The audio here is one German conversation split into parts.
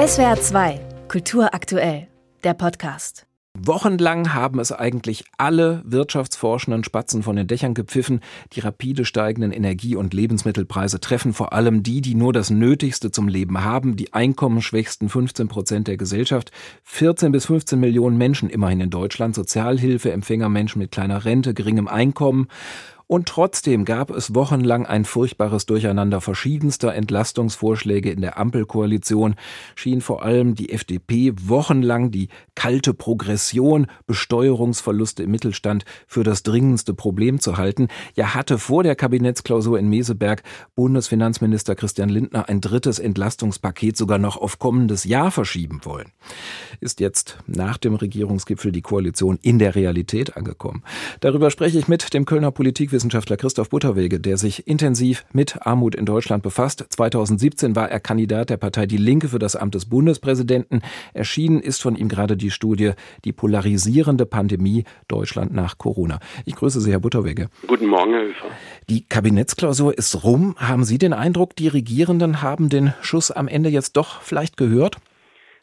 SWR 2, Kultur aktuell, der Podcast. Wochenlang haben es eigentlich alle wirtschaftsforschenden Spatzen von den Dächern gepfiffen. Die rapide steigenden Energie- und Lebensmittelpreise treffen vor allem die, die nur das Nötigste zum Leben haben, die einkommensschwächsten 15 Prozent der Gesellschaft. 14 bis 15 Millionen Menschen immerhin in Deutschland, Sozialhilfeempfänger, Menschen mit kleiner Rente, geringem Einkommen. Und trotzdem gab es wochenlang ein furchtbares Durcheinander verschiedenster Entlastungsvorschläge in der Ampelkoalition, schien vor allem die FDP wochenlang die kalte Progression, Besteuerungsverluste im Mittelstand für das dringendste Problem zu halten. Ja, hatte vor der Kabinettsklausur in Meseberg Bundesfinanzminister Christian Lindner ein drittes Entlastungspaket sogar noch auf kommendes Jahr verschieben wollen. Ist jetzt nach dem Regierungsgipfel die Koalition in der Realität angekommen? Darüber spreche ich mit dem Kölner Politikwissenschaftler Politikwissenschaftler Christoph Butterwege, der sich intensiv mit Armut in Deutschland befasst. 2017 war er Kandidat der Partei Die Linke für das Amt des Bundespräsidenten. Erschienen ist von ihm gerade die Studie Die polarisierende Pandemie Deutschland nach Corona. Ich grüße Sie, Herr Butterwege. Guten Morgen, Herr Höfer. Die Kabinettsklausur ist rum. Haben Sie den Eindruck, die Regierenden haben den Schuss am Ende jetzt doch vielleicht gehört?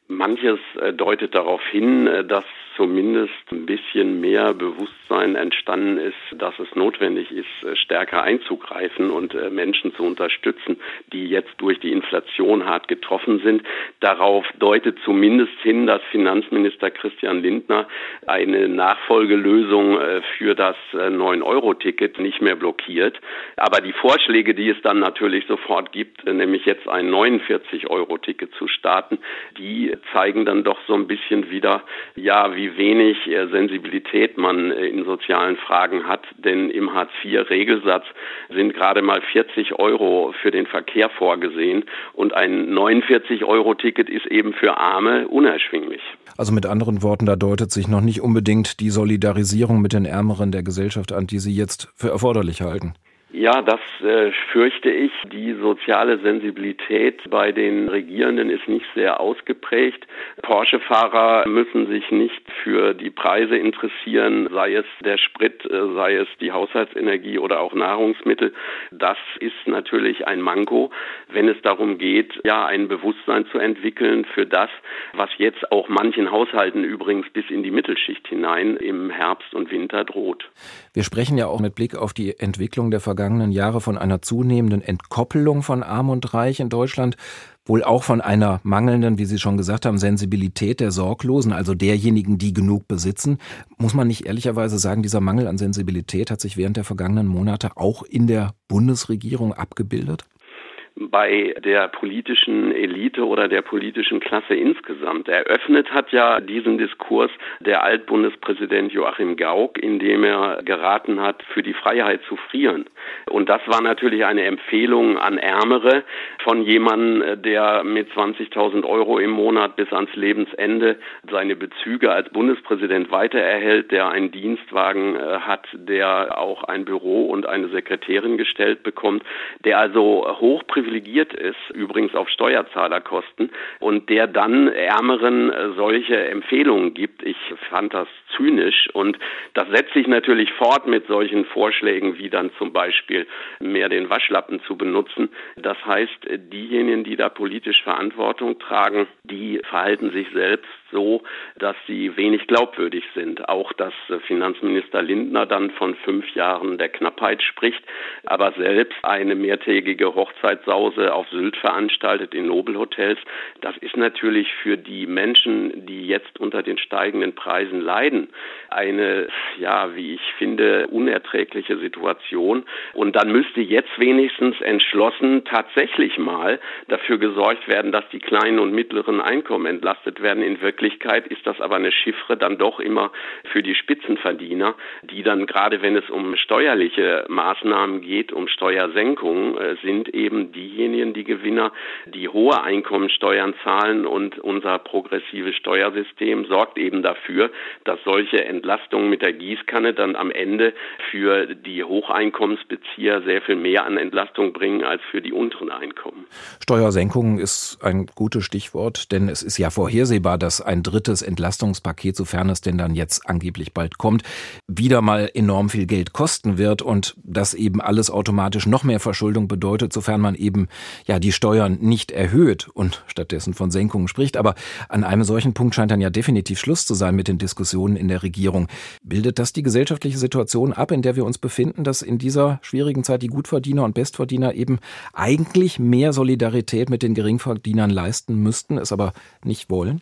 Manches äh, deutet darauf hin, äh, dass zumindest ein bisschen mehr Bewusstsein entstanden ist, dass es notwendig ist, äh, stärker einzugreifen und Menschen zu unterstützen, die jetzt durch die Inflation hart getroffen sind. Darauf deutet zumindest hin, dass Finanzminister Christian Lindner eine Nachfolgelösung für das 9-Euro-Ticket nicht mehr blockiert. Aber die Vorschläge, die es dann natürlich sofort gibt, nämlich jetzt ein 49-Euro-Ticket zu starten, die zeigen dann doch so ein bisschen wieder, ja, wie wenig äh, Sensibilität man äh, in sozialen Fragen hat. Denn im Hartz-IV-Regelsatz sind gerade mal 40 Euro für den Verkehr vorgesehen und ein 49-Euro-Ticket ist eben für Arme unerschwinglich. Also mit anderen Worten, da deutet sich noch nicht unbedingt die Solidarisierung mit den Ärmeren der Gesellschaft an, die Sie jetzt für erforderlich halten. Ja, das äh, fürchte ich. Die soziale Sensibilität bei den Regierenden ist nicht sehr ausgeprägt. Porsche-Fahrer müssen sich nicht für die Preise interessieren, sei es der Sprit, äh, sei es die Haushaltsenergie oder auch Nahrungsmittel. Das ist natürlich ein Manko, wenn es darum geht, ja, ein Bewusstsein zu entwickeln für das, was jetzt auch manchen Haushalten übrigens bis in die Mittelschicht hinein im Herbst und Winter droht. Wir sprechen ja auch mit Blick auf die Entwicklung der vergangenen Jahre von einer zunehmenden Entkoppelung von Arm und Reich in Deutschland, wohl auch von einer mangelnden, wie Sie schon gesagt haben, Sensibilität der Sorglosen, also derjenigen, die genug besitzen. Muss man nicht ehrlicherweise sagen, dieser Mangel an Sensibilität hat sich während der vergangenen Monate auch in der Bundesregierung abgebildet? Bei der politischen Elite oder der politischen Klasse insgesamt. Eröffnet hat ja diesen Diskurs der Altbundespräsident Joachim Gauck, indem er geraten hat, für die Freiheit zu frieren. Und das war natürlich eine Empfehlung an Ärmere von jemandem, der mit 20.000 Euro im Monat bis ans Lebensende seine Bezüge als Bundespräsident weitererhält, der einen Dienstwagen äh, hat, der auch ein Büro und eine Sekretärin gestellt bekommt, der also hochprivilegiert privilegiert ist, übrigens auf Steuerzahlerkosten, und der dann Ärmeren äh, solche Empfehlungen gibt. Ich fand das zynisch und das setzt sich natürlich fort mit solchen Vorschlägen wie dann zum Beispiel mehr den Waschlappen zu benutzen. Das heißt, diejenigen, die da politisch Verantwortung tragen, die verhalten sich selbst so, dass sie wenig glaubwürdig sind. Auch dass Finanzminister Lindner dann von fünf Jahren der Knappheit spricht, aber selbst eine mehrtägige Hochzeitssause auf Sylt veranstaltet in Nobelhotels. Das ist natürlich für die Menschen, die jetzt unter den steigenden Preisen leiden, eine, ja, wie ich finde, unerträgliche Situation. Und dann müsste jetzt wenigstens entschlossen tatsächlich mal dafür gesorgt werden, dass die kleinen und mittleren Einkommen entlastet werden. In Wirklichkeit ist das aber eine Chiffre dann doch immer für die Spitzenverdiener, die dann gerade wenn es um steuerliche Maßnahmen geht, um Steuersenkungen, äh, sind eben diejenigen die Gewinner, die hohe Einkommensteuern zahlen und unser progressives Steuersystem sorgt eben dafür, dass solche Entlastungen mit der Gießkanne dann am Ende für die Hocheinkommensbezieher sehr viel mehr an Entlastung bringen als für die unteren Einkommen. Steuersenkungen ist ein gutes Stichwort, denn es ist ja vorhersehbar, dass ein drittes Entlastungspaket, sofern es denn dann jetzt angeblich bald kommt, wieder mal enorm viel Geld kosten wird und das eben alles automatisch noch mehr Verschuldung bedeutet, sofern man eben ja die Steuern nicht erhöht und stattdessen von Senkungen spricht. Aber an einem solchen Punkt scheint dann ja definitiv Schluss zu sein mit den Diskussionen in der Regierung. Bildet das die gesellschaftliche Situation ab, in der wir uns befinden, dass in dieser schwierigen Zeit die Gutverdiener und Bestverdiener eben eigentlich mehr Solidarität mit den Geringverdienern leisten müssten, es aber nicht wollen?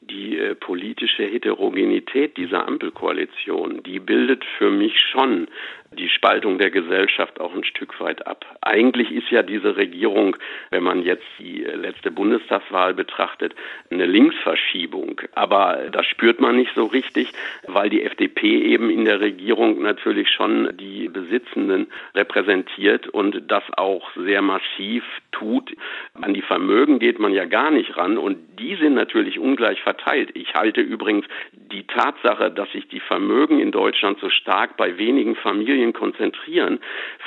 Die äh, politische Heterogenität dieser Ampelkoalition, die bildet für mich schon die Spaltung der Gesellschaft auch ein Stück weit ab. Eigentlich ist ja diese Regierung, wenn man jetzt die letzte Bundestagswahl betrachtet, eine Linksverschiebung. Aber das spürt man nicht so richtig, weil die FDP eben in der Regierung natürlich schon die Besitzenden repräsentiert und das auch sehr massiv tut. An die Vermögen geht man ja gar nicht ran und die sind natürlich ungleich verteilt. Ich halte übrigens die Tatsache, dass sich die Vermögen in Deutschland so stark bei wenigen Familien Familien konzentrieren,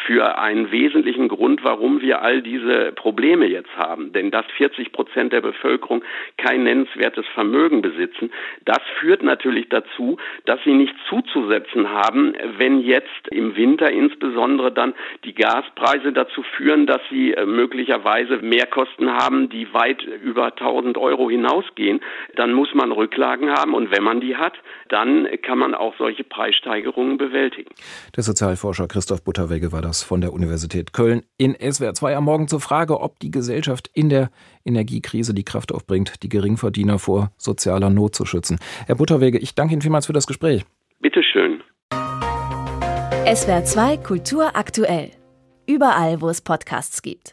für einen wesentlichen Grund, warum wir all diese Probleme jetzt haben. Denn dass 40 Prozent der Bevölkerung kein nennenswertes Vermögen besitzen, das führt natürlich dazu, dass sie nichts zuzusetzen haben, wenn jetzt im Winter insbesondere dann die Gaspreise dazu führen, dass sie äh, möglicherweise Mehrkosten haben, die weit über 1000 Euro hinausgehen, dann muss man Rücklagen haben und wenn man die hat, dann kann man auch solche Preissteigerungen bewältigen. Der Sozialforscher Christoph Butterwege war das von der Universität Köln in SWR 2 am Morgen zur Frage, ob die Gesellschaft in der Energiekrise die Kraft aufbringt, die Geringverdiener vor sozialer Not zu schützen. Herr Butterwege, ich danke Ihnen vielmals für das Gespräch. Bitteschön. SWR 2 Kultur aktuell. Überall, wo es Podcasts gibt.